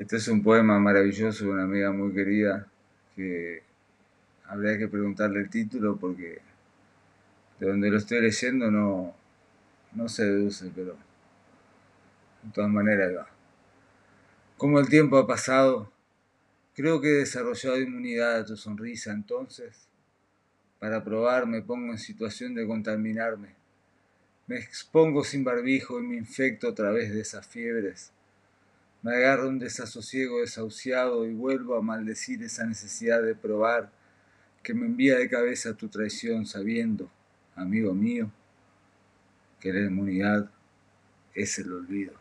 Este es un poema maravilloso de una amiga muy querida que habría que preguntarle el título porque de donde lo estoy leyendo no, no se deduce, pero de todas maneras va. Como el tiempo ha pasado, creo que he desarrollado inmunidad a tu sonrisa, entonces, para probar me pongo en situación de contaminarme. Me expongo sin barbijo y me infecto a través de esas fiebres me agarro un desasosiego desahuciado y vuelvo a maldecir esa necesidad de probar que me envía de cabeza tu traición sabiendo, amigo mío, que la inmunidad es el olvido.